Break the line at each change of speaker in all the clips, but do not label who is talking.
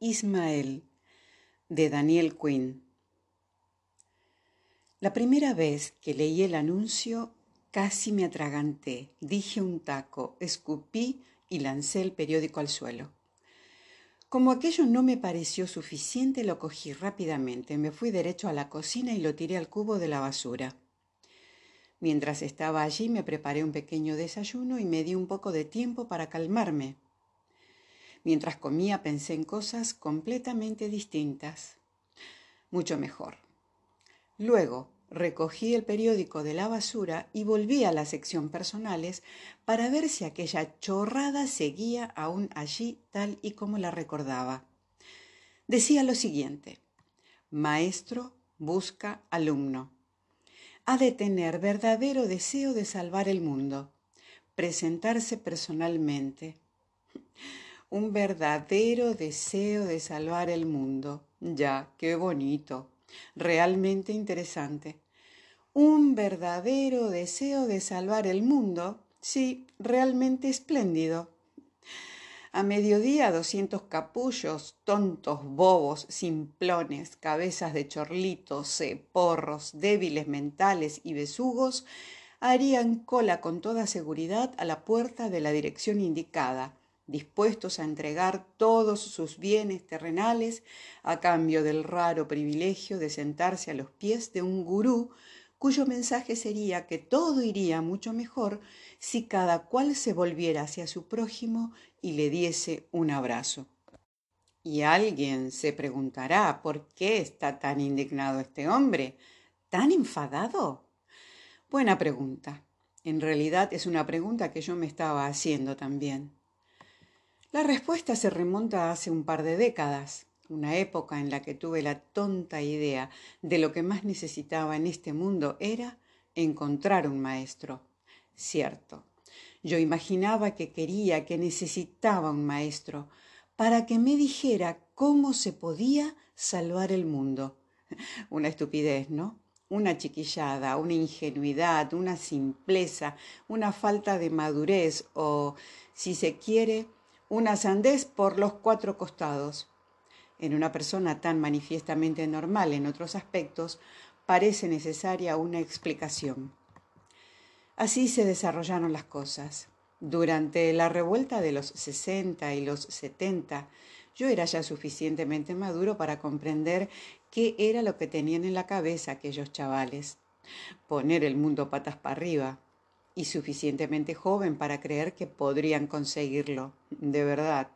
Ismael de Daniel Quinn. La primera vez que leí el anuncio casi me atraganté, dije un taco, escupí y lancé el periódico al suelo. Como aquello no me pareció suficiente, lo cogí rápidamente, me fui derecho a la cocina y lo tiré al cubo de la basura. Mientras estaba allí me preparé un pequeño desayuno y me di un poco de tiempo para calmarme. Mientras comía pensé en cosas completamente distintas. Mucho mejor. Luego recogí el periódico de la basura y volví a la sección personales para ver si aquella chorrada seguía aún allí tal y como la recordaba. Decía lo siguiente, maestro busca alumno. Ha de tener verdadero deseo de salvar el mundo, presentarse personalmente. Un verdadero deseo de salvar el mundo. Ya, qué bonito realmente interesante. Un verdadero deseo de salvar el mundo, sí, realmente espléndido. A mediodía doscientos capullos, tontos, bobos, simplones, cabezas de chorlitos, porros, débiles mentales y besugos, harían cola con toda seguridad a la puerta de la dirección indicada, dispuestos a entregar todos sus bienes terrenales a cambio del raro privilegio de sentarse a los pies de un gurú cuyo mensaje sería que todo iría mucho mejor si cada cual se volviera hacia su prójimo y le diese un abrazo. Y alguien se preguntará por qué está tan indignado este hombre, tan enfadado. Buena pregunta. En realidad es una pregunta que yo me estaba haciendo también. La respuesta se remonta a hace un par de décadas, una época en la que tuve la tonta idea de lo que más necesitaba en este mundo era encontrar un maestro. Cierto, yo imaginaba que quería, que necesitaba un maestro para que me dijera cómo se podía salvar el mundo. Una estupidez, ¿no? Una chiquillada, una ingenuidad, una simpleza, una falta de madurez o, si se quiere, una sandez por los cuatro costados. En una persona tan manifiestamente normal en otros aspectos, parece necesaria una explicación. Así se desarrollaron las cosas. Durante la revuelta de los 60 y los 70, yo era ya suficientemente maduro para comprender qué era lo que tenían en la cabeza aquellos chavales. Poner el mundo patas para arriba, y suficientemente joven para creer que podrían conseguirlo, de verdad.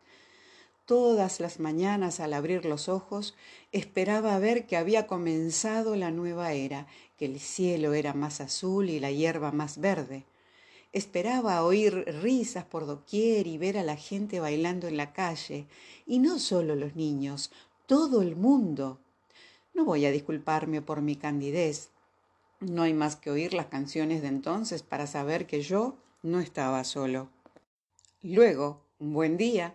Todas las mañanas al abrir los ojos esperaba ver que había comenzado la nueva era, que el cielo era más azul y la hierba más verde. Esperaba oír risas por doquier y ver a la gente bailando en la calle, y no solo los niños, todo el mundo. No voy a disculparme por mi candidez, no hay más que oír las canciones de entonces para saber que yo no estaba solo. Luego, un buen día,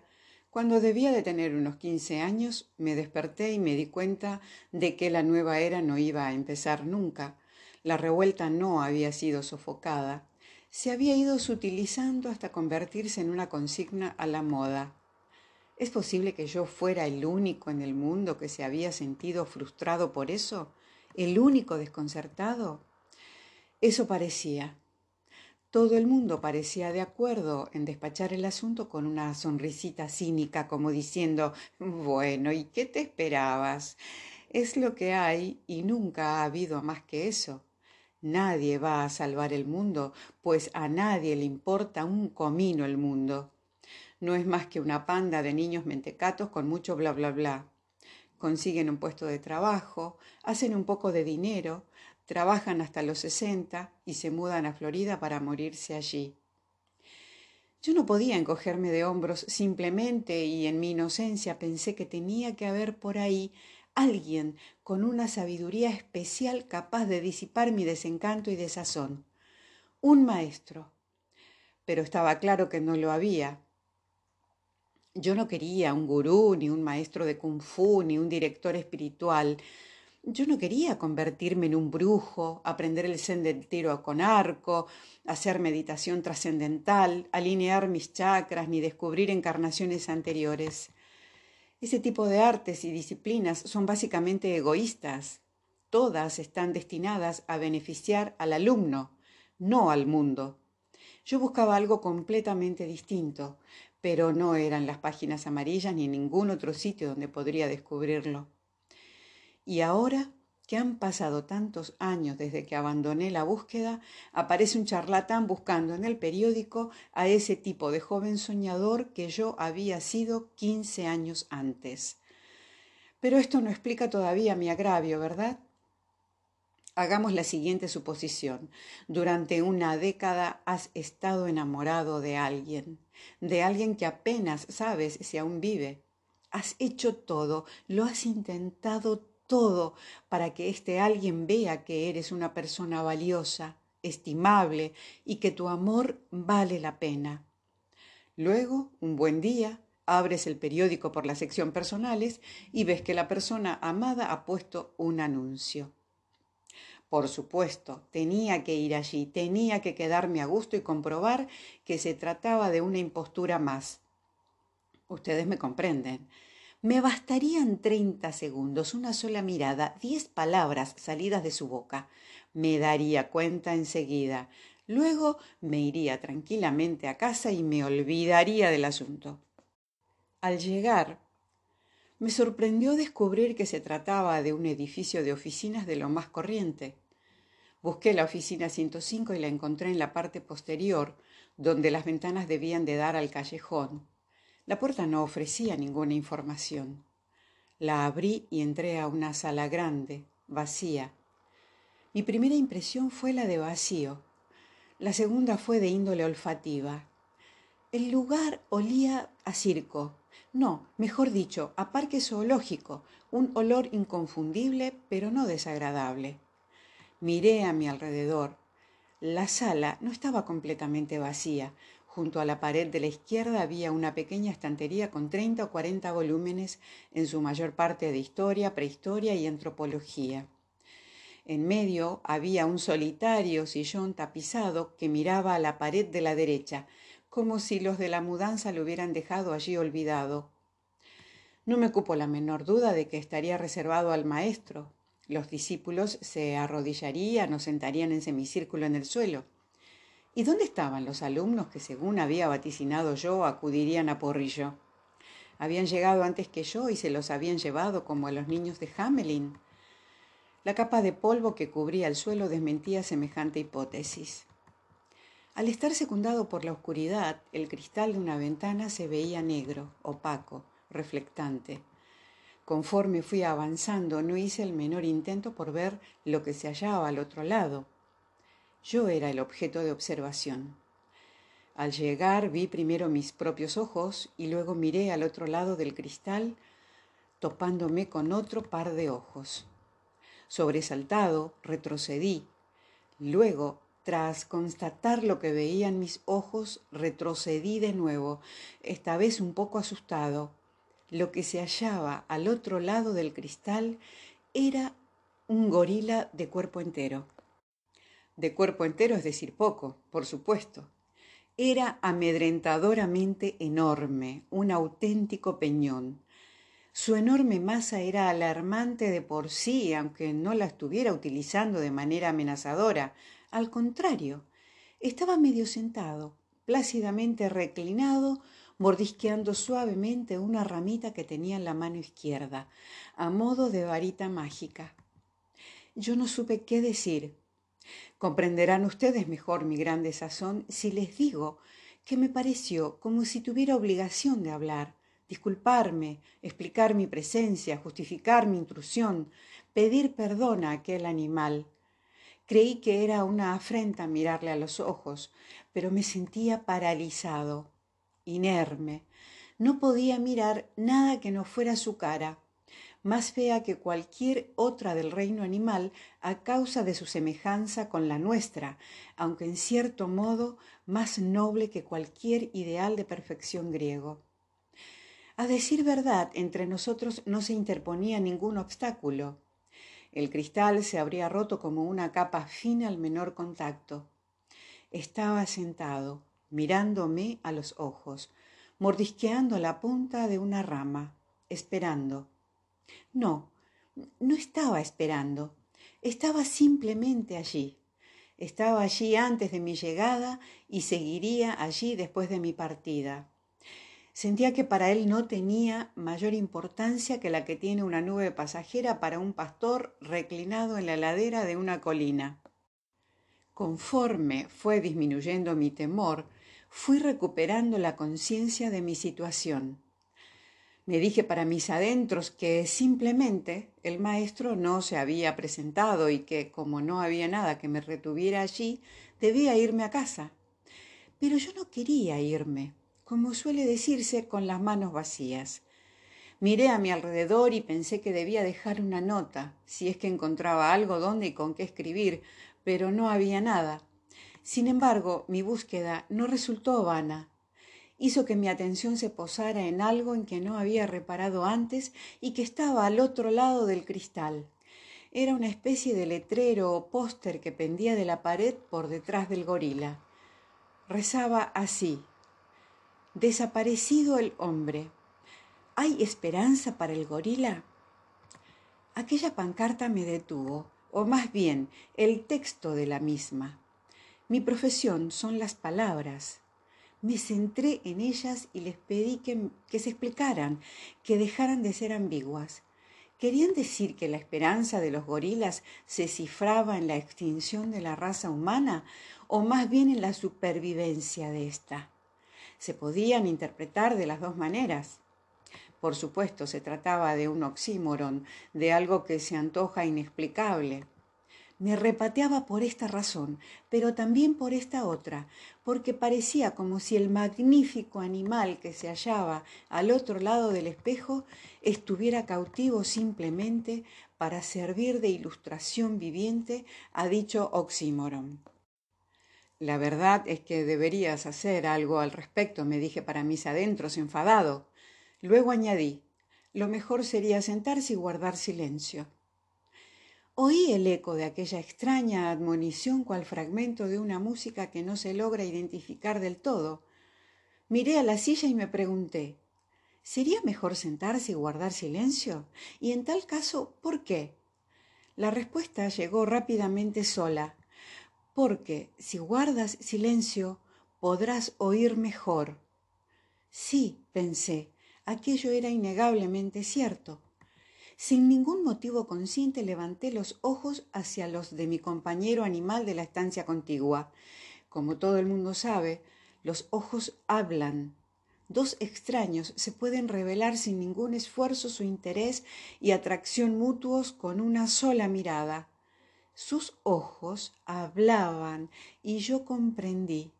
cuando debía de tener unos quince años, me desperté y me di cuenta de que la nueva era no iba a empezar nunca. La revuelta no había sido sofocada. Se había ido sutilizando hasta convertirse en una consigna a la moda. ¿Es posible que yo fuera el único en el mundo que se había sentido frustrado por eso? El único desconcertado. Eso parecía. Todo el mundo parecía de acuerdo en despachar el asunto con una sonrisita cínica, como diciendo, bueno, ¿y qué te esperabas? Es lo que hay y nunca ha habido más que eso. Nadie va a salvar el mundo, pues a nadie le importa un comino el mundo. No es más que una panda de niños mentecatos con mucho bla bla bla consiguen un puesto de trabajo, hacen un poco de dinero, trabajan hasta los 60 y se mudan a Florida para morirse allí. Yo no podía encogerme de hombros simplemente y en mi inocencia pensé que tenía que haber por ahí alguien con una sabiduría especial capaz de disipar mi desencanto y desazón. Un maestro. Pero estaba claro que no lo había, yo no quería un gurú, ni un maestro de kung fu, ni un director espiritual. Yo no quería convertirme en un brujo, aprender el zen del tiro con arco, hacer meditación trascendental, alinear mis chakras, ni descubrir encarnaciones anteriores. Ese tipo de artes y disciplinas son básicamente egoístas. Todas están destinadas a beneficiar al alumno, no al mundo. Yo buscaba algo completamente distinto, pero no eran las páginas amarillas ni ningún otro sitio donde podría descubrirlo. Y ahora que han pasado tantos años desde que abandoné la búsqueda, aparece un charlatán buscando en el periódico a ese tipo de joven soñador que yo había sido 15 años antes. Pero esto no explica todavía mi agravio, ¿verdad? Hagamos la siguiente suposición. Durante una década has estado enamorado de alguien, de alguien que apenas sabes si aún vive. Has hecho todo, lo has intentado todo para que este alguien vea que eres una persona valiosa, estimable y que tu amor vale la pena. Luego, un buen día, abres el periódico por la sección personales y ves que la persona amada ha puesto un anuncio. Por supuesto, tenía que ir allí, tenía que quedarme a gusto y comprobar que se trataba de una impostura más. Ustedes me comprenden. Me bastarían treinta segundos, una sola mirada, diez palabras salidas de su boca. Me daría cuenta enseguida. Luego me iría tranquilamente a casa y me olvidaría del asunto. Al llegar, me sorprendió descubrir que se trataba de un edificio de oficinas de lo más corriente. Busqué la oficina 105 y la encontré en la parte posterior, donde las ventanas debían de dar al callejón. La puerta no ofrecía ninguna información. La abrí y entré a una sala grande, vacía. Mi primera impresión fue la de vacío. La segunda fue de índole olfativa. El lugar olía a circo. No, mejor dicho, a parque zoológico, un olor inconfundible, pero no desagradable. Miré a mi alrededor. La sala no estaba completamente vacía. Junto a la pared de la izquierda había una pequeña estantería con 30 o 40 volúmenes, en su mayor parte de historia, prehistoria y antropología. En medio había un solitario sillón tapizado que miraba a la pared de la derecha, como si los de la mudanza lo hubieran dejado allí olvidado. No me cupo la menor duda de que estaría reservado al maestro. Los discípulos se arrodillarían o sentarían en semicírculo en el suelo. ¿Y dónde estaban los alumnos que, según había vaticinado yo, acudirían a Porrillo? Habían llegado antes que yo y se los habían llevado como a los niños de Hamelin. La capa de polvo que cubría el suelo desmentía semejante hipótesis. Al estar secundado por la oscuridad, el cristal de una ventana se veía negro, opaco, reflectante. Conforme fui avanzando, no hice el menor intento por ver lo que se hallaba al otro lado. Yo era el objeto de observación. Al llegar vi primero mis propios ojos y luego miré al otro lado del cristal, topándome con otro par de ojos. Sobresaltado, retrocedí. Luego, tras constatar lo que veían mis ojos, retrocedí de nuevo, esta vez un poco asustado. Lo que se hallaba al otro lado del cristal era un gorila de cuerpo entero de cuerpo entero, es decir, poco, por supuesto. Era amedrentadoramente enorme, un auténtico peñón. Su enorme masa era alarmante de por sí, aunque no la estuviera utilizando de manera amenazadora. Al contrario, estaba medio sentado, plácidamente reclinado, mordisqueando suavemente una ramita que tenía en la mano izquierda, a modo de varita mágica. Yo no supe qué decir, Comprenderán ustedes mejor mi gran desazón si les digo que me pareció como si tuviera obligación de hablar, disculparme, explicar mi presencia, justificar mi intrusión, pedir perdón a aquel animal. Creí que era una afrenta mirarle a los ojos, pero me sentía paralizado, inerme. No podía mirar nada que no fuera su cara más fea que cualquier otra del reino animal a causa de su semejanza con la nuestra, aunque en cierto modo más noble que cualquier ideal de perfección griego. A decir verdad, entre nosotros no se interponía ningún obstáculo. El cristal se habría roto como una capa fina al menor contacto. Estaba sentado, mirándome a los ojos, mordisqueando la punta de una rama esperando. No, no estaba esperando, estaba simplemente allí. Estaba allí antes de mi llegada y seguiría allí después de mi partida. Sentía que para él no tenía mayor importancia que la que tiene una nube pasajera para un pastor reclinado en la ladera de una colina. Conforme fue disminuyendo mi temor, fui recuperando la conciencia de mi situación. Me dije para mis adentros que simplemente el maestro no se había presentado y que, como no había nada que me retuviera allí, debía irme a casa. Pero yo no quería irme como suele decirse, con las manos vacías. Miré a mi alrededor y pensé que debía dejar una nota, si es que encontraba algo donde y con qué escribir, pero no había nada. Sin embargo, mi búsqueda no resultó vana. Hizo que mi atención se posara en algo en que no había reparado antes y que estaba al otro lado del cristal. Era una especie de letrero o póster que pendía de la pared por detrás del gorila. Rezaba así Desaparecido el hombre. ¿Hay esperanza para el gorila? Aquella pancarta me detuvo, o más bien el texto de la misma. Mi profesión son las palabras. Me centré en ellas y les pedí que, se explicaran, que dejaran de ser ambiguas. ¿Querían decir que la esperanza de los gorilas se cifraba en la extinción de la raza humana o más bien en la supervivencia de ésta? Se podían interpretar de las dos maneras. Por supuesto, se trataba de un oxímoron, de algo que se antoja inexplicable. Me repateaba por esta razón, pero también por esta otra, porque parecía como si el magnífico animal que se hallaba al otro lado del espejo estuviera cautivo simplemente para servir de ilustración viviente a dicho oxímoron. La verdad es que deberías hacer algo al respecto, me dije para mis adentros, enfadado. Luego añadí, lo mejor sería sentarse y guardar silencio. Oí el eco de aquella extraña admonición cual fragmento de una música que no se logra identificar del todo. Miré a la silla y me pregunté, ¿sería mejor sentarse y guardar silencio? Y en tal caso, ¿por qué? La respuesta llegó rápidamente sola porque si guardas silencio podrás oír mejor. Sí, pensé, aquello era innegablemente cierto. Sin ningún motivo consciente levanté los ojos hacia los de mi compañero animal de la estancia contigua. Como todo el mundo sabe, los ojos hablan. Dos extraños se pueden revelar sin ningún esfuerzo su interés y atracción mutuos con una sola mirada. Sus ojos hablaban y yo comprendí.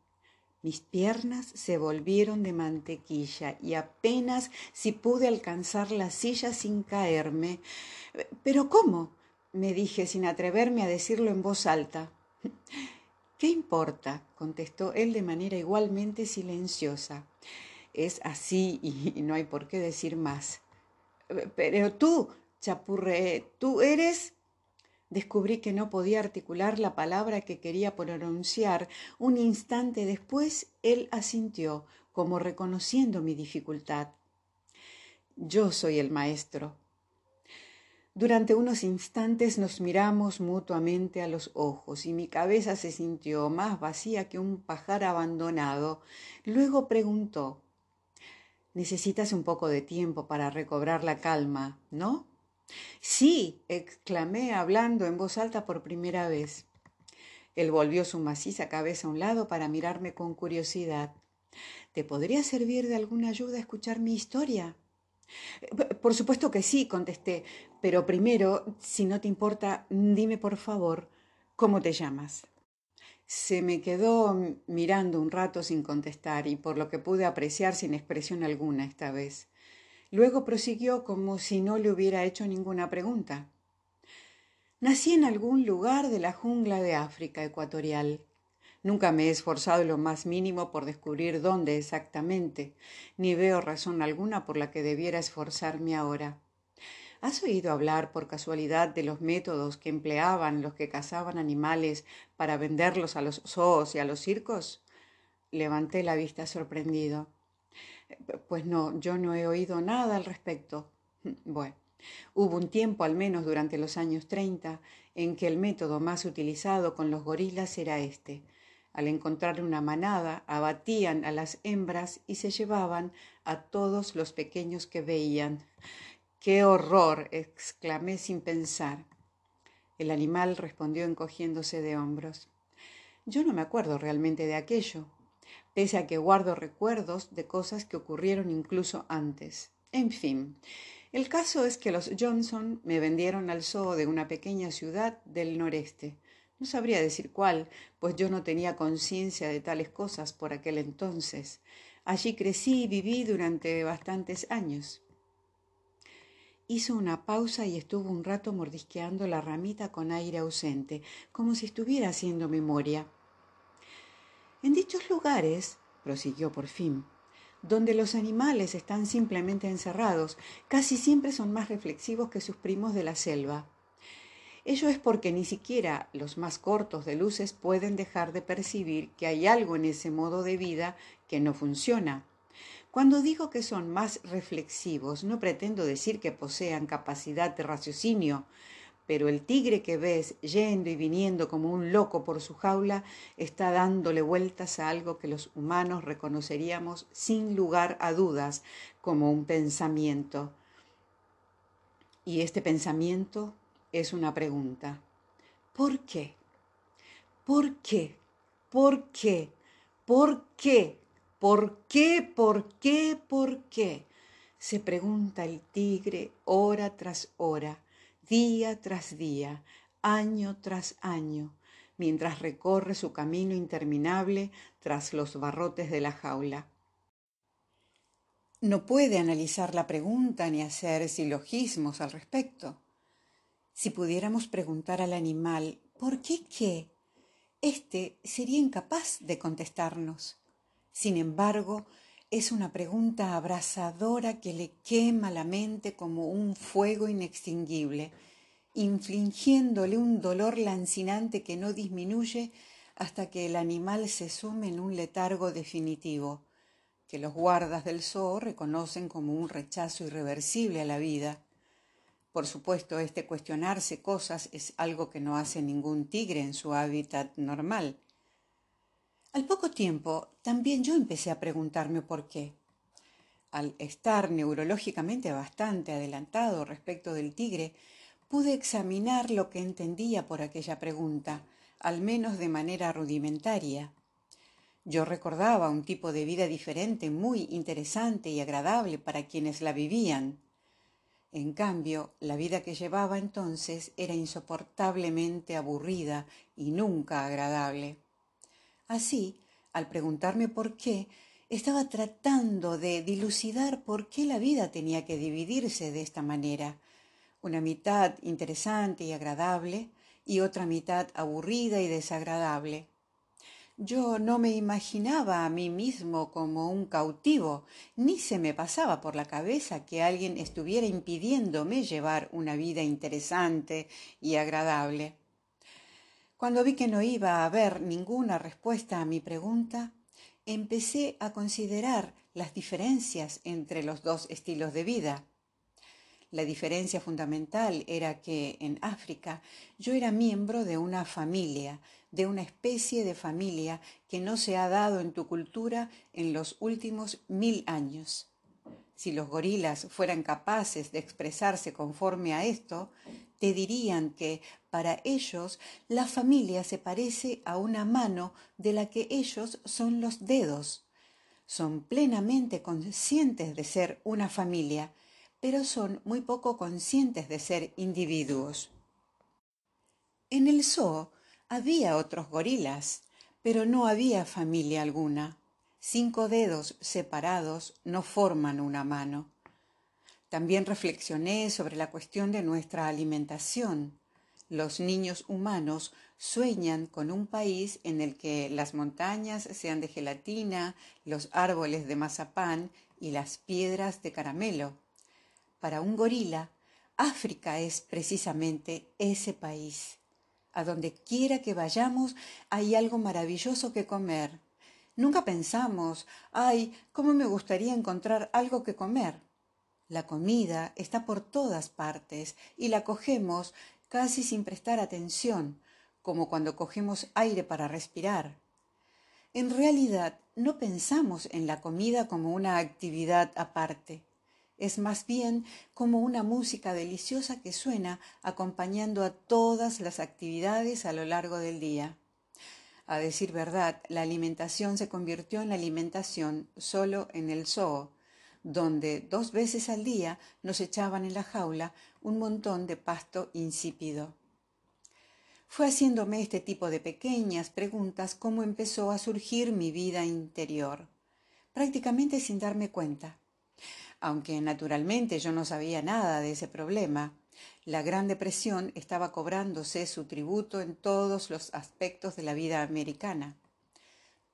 Mis piernas se volvieron de mantequilla y apenas si pude alcanzar la silla sin caerme. ¿Pero cómo? me dije sin atreverme a decirlo en voz alta. ¿Qué importa? contestó él de manera igualmente silenciosa. Es así y no hay por qué decir más. Pero tú, chapurré, tú eres descubrí que no podía articular la palabra que quería pronunciar. Un instante después él asintió, como reconociendo mi dificultad. Yo soy el maestro. Durante unos instantes nos miramos mutuamente a los ojos y mi cabeza se sintió más vacía que un pajar abandonado. Luego preguntó Necesitas un poco de tiempo para recobrar la calma, ¿no? Sí, exclamé hablando en voz alta por primera vez. Él volvió su maciza cabeza a un lado para mirarme con curiosidad. ¿Te podría servir de alguna ayuda escuchar mi historia? Por supuesto que sí, contesté, pero primero, si no te importa, dime por favor, ¿cómo te llamas? Se me quedó mirando un rato sin contestar y por lo que pude apreciar sin expresión alguna esta vez. Luego prosiguió como si no le hubiera hecho ninguna pregunta. Nací en algún lugar de la jungla de África ecuatorial. Nunca me he esforzado lo más mínimo por descubrir dónde exactamente, ni veo razón alguna por la que debiera esforzarme ahora. ¿Has oído hablar por casualidad de los métodos que empleaban los que cazaban animales para venderlos a los zoos y a los circos? Levanté la vista sorprendido. Pues no, yo no he oído nada al respecto. Bueno, hubo un tiempo, al menos durante los años 30, en que el método más utilizado con los gorilas era este. Al encontrar una manada, abatían a las hembras y se llevaban a todos los pequeños que veían. ¡Qué horror! exclamé sin pensar. El animal respondió encogiéndose de hombros. Yo no me acuerdo realmente de aquello, pese a que guardo recuerdos de cosas que ocurrieron incluso antes. En fin, el caso es que los Johnson me vendieron al zoo de una pequeña ciudad del noreste. No sabría decir cuál, pues yo no tenía conciencia de tales cosas por aquel entonces. Allí crecí y viví durante bastantes años. Hizo una pausa y estuvo un rato mordisqueando la ramita con aire ausente, como si estuviera haciendo memoria. En dichos lugares, prosiguió por fin, donde los animales están simplemente encerrados, casi siempre son más reflexivos que sus primos de la selva. Ello es porque ni siquiera los más cortos de luces pueden dejar de percibir que hay algo en ese modo de vida que no funciona. Cuando digo que son más reflexivos, no pretendo decir que posean capacidad de raciocinio, pero el tigre que ves yendo y viniendo como un loco por su jaula está dándole vueltas a algo que los humanos reconoceríamos sin lugar a dudas como un pensamiento. Y este pensamiento es una pregunta. ¿Por qué? ¿Por qué? ¿Por qué? ¿Por qué? ¿Por qué? ¿Por qué? ¿Por qué? Se pregunta el tigre hora tras hora día tras día, año tras año, mientras recorre su camino interminable tras los barrotes de la jaula. No puede analizar la pregunta ni hacer silogismos al respecto. Si pudiéramos preguntar al animal ¿por qué qué? Este sería incapaz de contestarnos. Sin embargo, es una pregunta abrasadora que le quema la mente como un fuego inextinguible, infligiéndole un dolor lancinante que no disminuye hasta que el animal se sume en un letargo definitivo, que los guardas del zoo reconocen como un rechazo irreversible a la vida. Por supuesto, este cuestionarse cosas es algo que no hace ningún tigre en su hábitat normal. Al poco tiempo, también yo empecé a preguntarme por qué. Al estar neurológicamente bastante adelantado respecto del tigre, pude examinar lo que entendía por aquella pregunta, al menos de manera rudimentaria. Yo recordaba un tipo de vida diferente, muy interesante y agradable para quienes la vivían. En cambio, la vida que llevaba entonces era insoportablemente aburrida y nunca agradable. Así, al preguntarme por qué, estaba tratando de dilucidar por qué la vida tenía que dividirse de esta manera. Una mitad interesante y agradable y otra mitad aburrida y desagradable. Yo no me imaginaba a mí mismo como un cautivo, ni se me pasaba por la cabeza que alguien estuviera impidiéndome llevar una vida interesante y agradable. Cuando vi que no iba a haber ninguna respuesta a mi pregunta, empecé a considerar las diferencias entre los dos estilos de vida. La diferencia fundamental era que en África yo era miembro de una familia, de una especie de familia que no se ha dado en tu cultura en los últimos mil años. Si los gorilas fueran capaces de expresarse conforme a esto, te dirían que para ellos la familia se parece a una mano de la que ellos son los dedos. Son plenamente conscientes de ser una familia, pero son muy poco conscientes de ser individuos. En el zoo había otros gorilas, pero no había familia alguna. Cinco dedos separados no forman una mano. También reflexioné sobre la cuestión de nuestra alimentación. Los niños humanos sueñan con un país en el que las montañas sean de gelatina, los árboles de mazapán y las piedras de caramelo. Para un gorila, África es precisamente ese país. A donde quiera que vayamos hay algo maravilloso que comer. Nunca pensamos, ay, cómo me gustaría encontrar algo que comer. La comida está por todas partes y la cogemos casi sin prestar atención, como cuando cogemos aire para respirar. En realidad, no pensamos en la comida como una actividad aparte. Es más bien como una música deliciosa que suena acompañando a todas las actividades a lo largo del día. A decir verdad, la alimentación se convirtió en alimentación solo en el zoo, donde dos veces al día nos echaban en la jaula un montón de pasto insípido. Fue haciéndome este tipo de pequeñas preguntas como empezó a surgir mi vida interior, prácticamente sin darme cuenta. Aunque naturalmente yo no sabía nada de ese problema, la Gran Depresión estaba cobrándose su tributo en todos los aspectos de la vida americana.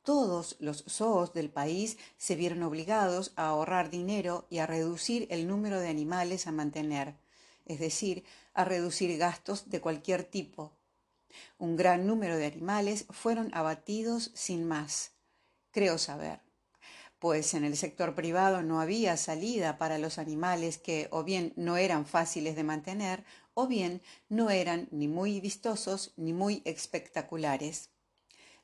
Todos los zoos del país se vieron obligados a ahorrar dinero y a reducir el número de animales a mantener, es decir, a reducir gastos de cualquier tipo. Un gran número de animales fueron abatidos sin más. Creo saber pues en el sector privado no había salida para los animales que o bien no eran fáciles de mantener o bien no eran ni muy vistosos ni muy espectaculares.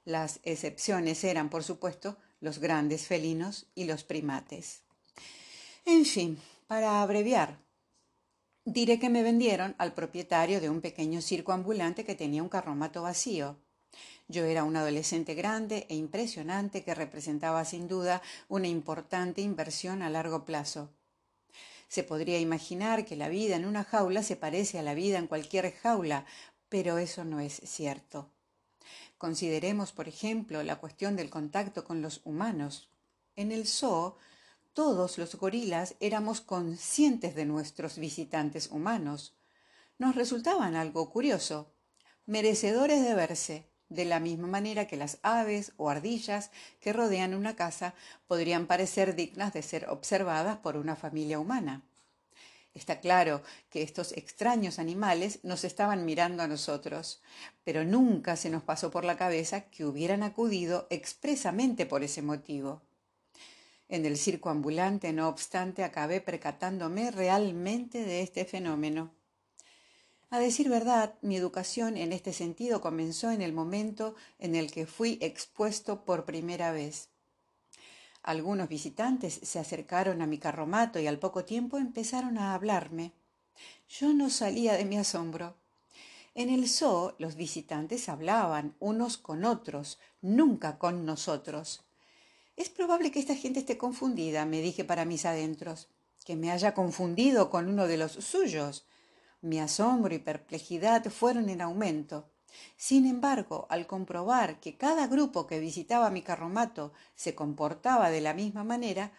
Las excepciones eran, por supuesto, los grandes felinos y los primates. En fin, para abreviar, diré que me vendieron al propietario de un pequeño circo ambulante que tenía un carromato vacío yo era un adolescente grande e impresionante que representaba sin duda una importante inversión a largo plazo. Se podría imaginar que la vida en una jaula se parece a la vida en cualquier jaula, pero eso no es cierto. Consideremos, por ejemplo, la cuestión del contacto con los humanos. En el zoo, todos los gorilas éramos conscientes de nuestros visitantes humanos. Nos resultaban algo curioso, merecedores de verse, de la misma manera que las aves o ardillas que rodean una casa podrían parecer dignas de ser observadas por una familia humana. Está claro que estos extraños animales nos estaban mirando a nosotros, pero nunca se nos pasó por la cabeza que hubieran acudido expresamente por ese motivo. En el circo ambulante, no obstante, acabé percatándome realmente de este fenómeno. A decir verdad, mi educación en este sentido comenzó en el momento en el que fui expuesto por primera vez. Algunos visitantes se acercaron a mi carromato y al poco tiempo empezaron a hablarme. Yo no salía de mi asombro. En el zoo los visitantes hablaban unos con otros, nunca con nosotros. Es probable que esta gente esté confundida, me dije para mis adentros, que me haya confundido con uno de los suyos. Mi asombro y perplejidad fueron en aumento. Sin embargo, al comprobar que cada grupo que visitaba mi carromato se comportaba de la misma manera,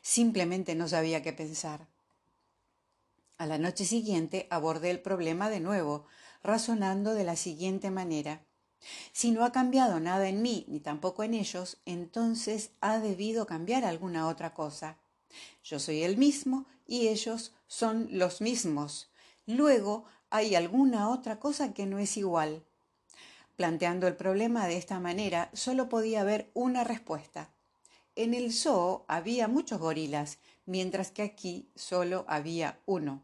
simplemente no sabía qué pensar. A la noche siguiente abordé el problema de nuevo, razonando de la siguiente manera. Si no ha cambiado nada en mí ni tampoco en ellos, entonces ha debido cambiar alguna otra cosa. Yo soy el mismo y ellos son los mismos. Luego hay alguna otra cosa que no es igual. Planteando el problema de esta manera, solo podía haber una respuesta. En el zoo había muchos gorilas, mientras que aquí solo había uno.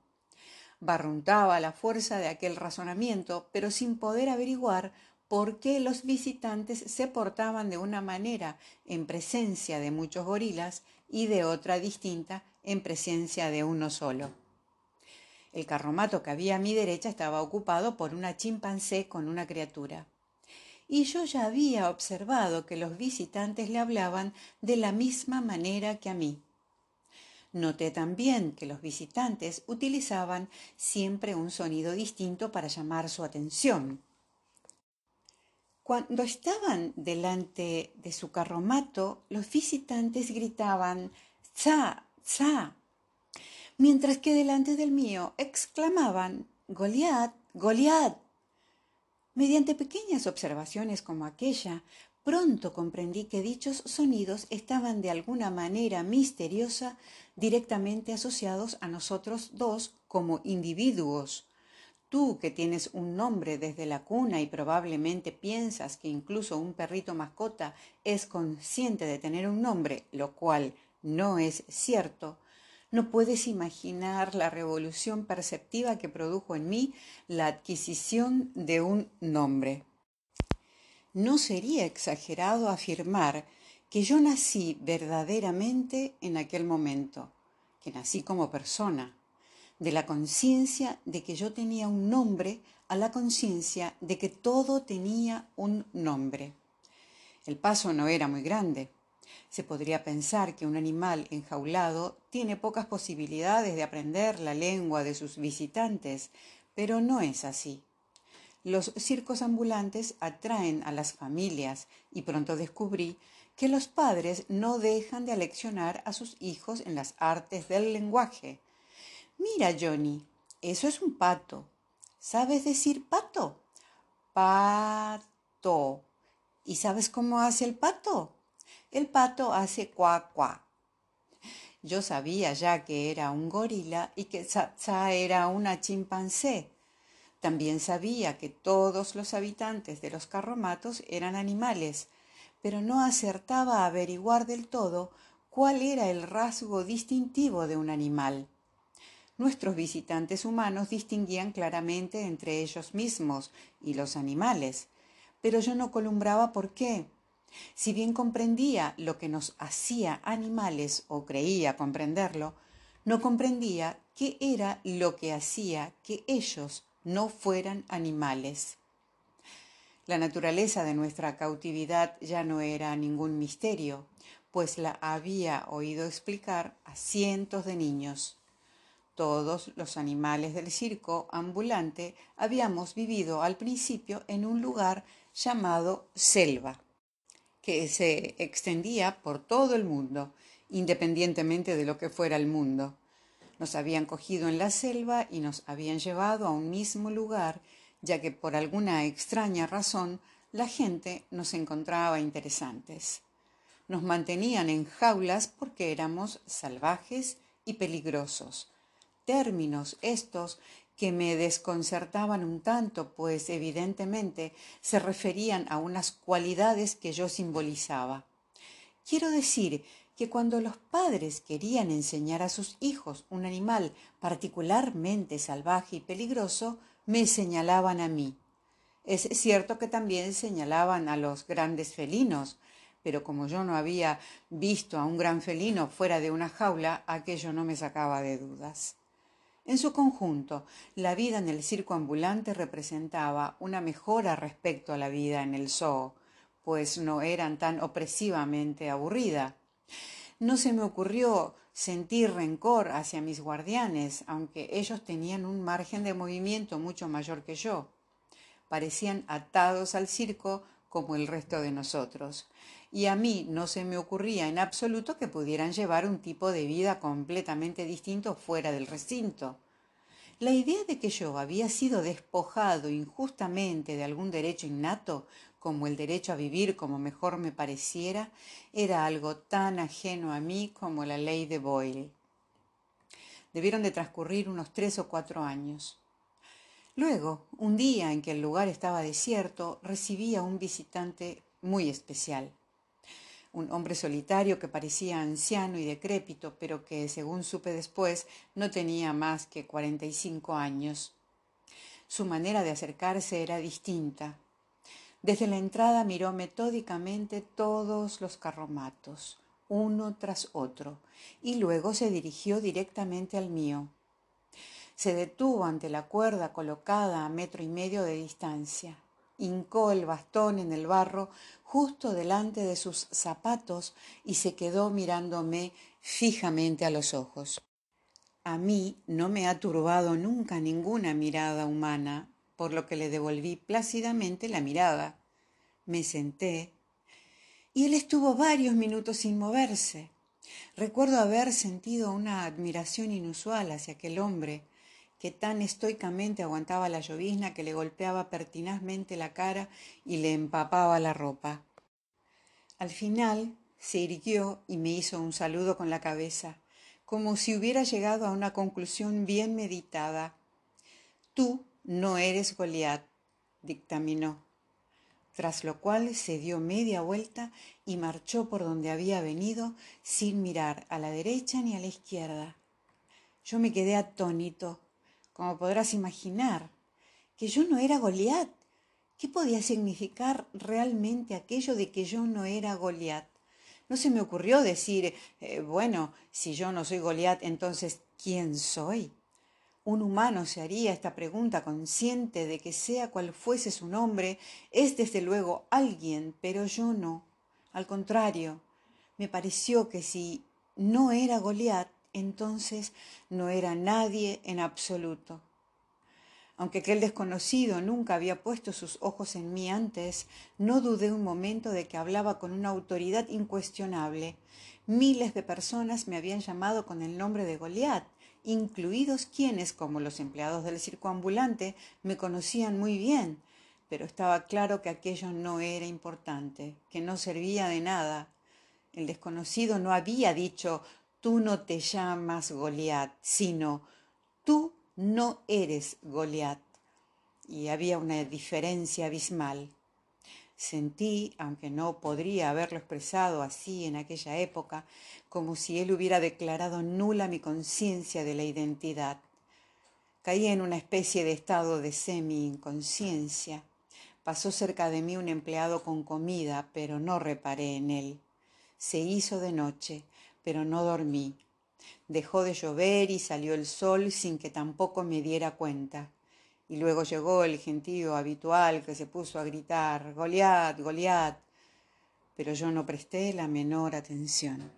Barruntaba la fuerza de aquel razonamiento, pero sin poder averiguar por qué los visitantes se portaban de una manera en presencia de muchos gorilas y de otra distinta en presencia de uno solo. El carromato que había a mi derecha estaba ocupado por una chimpancé con una criatura. Y yo ya había observado que los visitantes le hablaban de la misma manera que a mí. Noté también que los visitantes utilizaban siempre un sonido distinto para llamar su atención. Cuando estaban delante de su carromato, los visitantes gritaban ¡Za! ¡Za! mientras que delante del mío exclamaban Goliat, Goliat. Mediante pequeñas observaciones como aquella, pronto comprendí que dichos sonidos estaban de alguna manera misteriosa directamente asociados a nosotros dos como individuos. Tú que tienes un nombre desde la cuna y probablemente piensas que incluso un perrito mascota es consciente de tener un nombre, lo cual no es cierto, No puedes imaginar la revolución perceptiva que produjo en mí la adquisición de un nombre. No sería exagerado afirmar que yo nací verdaderamente en aquel momento, que nací como persona, de la conciencia de que yo tenía un nombre a la conciencia de que todo tenía un nombre. El paso no era muy grande. Se podría pensar que un animal enjaulado tiene pocas posibilidades de aprender la lengua de sus visitantes, pero no es así. Los circos ambulantes atraen a las familias y pronto descubrí que los padres no dejan de aleccionar a sus hijos en las artes del lenguaje. Mira, Johnny, eso es un pato. ¿Sabes decir pato? Pato. ¿Y sabes cómo hace el pato? El pato hace cuá cuá. Yo sabía ya que era un gorila y que Tsa era una chimpancé. También sabía que todos los habitantes de los carromatos eran animales, pero no acertaba a averiguar del todo cuál era el rasgo distintivo de un animal. Nuestros visitantes humanos distinguían claramente entre ellos mismos y los animales, pero yo no columbraba por qué. Si bien comprendía lo que nos hacía animales o creía comprenderlo, no comprendía qué era lo que hacía que ellos no fueran animales. La naturaleza de nuestra cautividad ya no era ningún misterio, pues la había oído explicar a cientos de niños. Todos los animales del circo ambulante habíamos vivido al principio en un lugar llamado selva que se extendía por todo el mundo, independientemente de lo que fuera el mundo. Nos habían cogido en la selva y nos habían llevado a un mismo lugar, ya que por alguna extraña razón la gente nos encontraba interesantes. Nos mantenían en jaulas porque éramos salvajes y peligrosos, términos estos que me desconcertaban un tanto, pues evidentemente se referían a unas cualidades que yo simbolizaba. Quiero decir que cuando los padres querían enseñar a sus hijos un animal particularmente salvaje y peligroso, me señalaban a mí. Es cierto que también señalaban a los grandes felinos, pero como yo no había visto a un gran felino fuera de una jaula, aquello no me sacaba de dudas. En su conjunto, la vida en el circo ambulante representaba una mejora respecto a la vida en el zoo, pues no eran tan opresivamente aburrida. No se me ocurrió sentir rencor hacia mis guardianes, aunque ellos tenían un margen de movimiento mucho mayor que yo. Parecían atados al circo como el resto de nosotros, y a mí no se me ocurría en absoluto que pudieran llevar un tipo de vida completamente distinto fuera del recinto. La idea de que yo había sido despojado injustamente de algún derecho innato, como el derecho a vivir como mejor me pareciera, era algo tan ajeno a mí como la ley de Boyle. Debieron de transcurrir unos tres o cuatro años. Luego, un día en que el lugar estaba desierto, recibí a un visitante muy especial. Un hombre solitario que parecía anciano y decrépito, pero que, según supe después, no tenía más que cuarenta y cinco años. Su manera de acercarse era distinta. Desde la entrada miró metódicamente todos los carromatos, uno tras otro, y luego se dirigió directamente al mío. Se detuvo ante la cuerda colocada a metro y medio de distancia. Hincó el bastón en el barro justo delante de sus zapatos y se quedó mirándome fijamente a los ojos. A mí no me ha turbado nunca ninguna mirada humana, por lo que le devolví plácidamente la mirada. Me senté y él estuvo varios minutos sin moverse. Recuerdo haber sentido una admiración inusual hacia aquel hombre, que tan estoicamente aguantaba la llovizna que le golpeaba pertinazmente la cara y le empapaba la ropa. Al final se irguió y me hizo un saludo con la cabeza, como si hubiera llegado a una conclusión bien meditada. Tú no eres Goliat, dictaminó, tras lo cual se dio media vuelta y marchó por donde había venido sin mirar a la derecha ni a la izquierda. Yo me quedé atónito, como podrás imaginar, que yo no era Goliat. ¿Qué podía significar realmente aquello de que yo no era Goliat? No se me ocurrió decir, eh, bueno, si yo no soy Goliat, entonces, ¿quién soy? Un humano se haría esta pregunta consciente de que sea cual fuese su nombre, es desde luego alguien, pero yo no. Al contrario, me pareció que si no era Goliat, entonces no era nadie en absoluto. Aunque aquel desconocido nunca había puesto sus ojos en mí antes, no dudé un momento de que hablaba con una autoridad incuestionable. Miles de personas me habían llamado con el nombre de Goliat, incluidos quienes, como los empleados del circo ambulante, me conocían muy bien, pero estaba claro que aquello no era importante, que no servía de nada. El desconocido no había dicho tú no te llamas Goliat, sino tú no eres Goliat. Y había una diferencia abismal. Sentí, aunque no podría haberlo expresado así en aquella época, como si él hubiera declarado nula mi conciencia de la identidad. Caí en una especie de estado de semi-inconsciencia. Pasó cerca de mí un empleado con comida, pero no reparé en él. Se hizo de noche, pero no dormí. Dejó de llover y salió el sol sin que tampoco me diera cuenta. Y luego llegó el gentío habitual que se puso a gritar Goliat, Goliat, pero yo no presté la menor atención.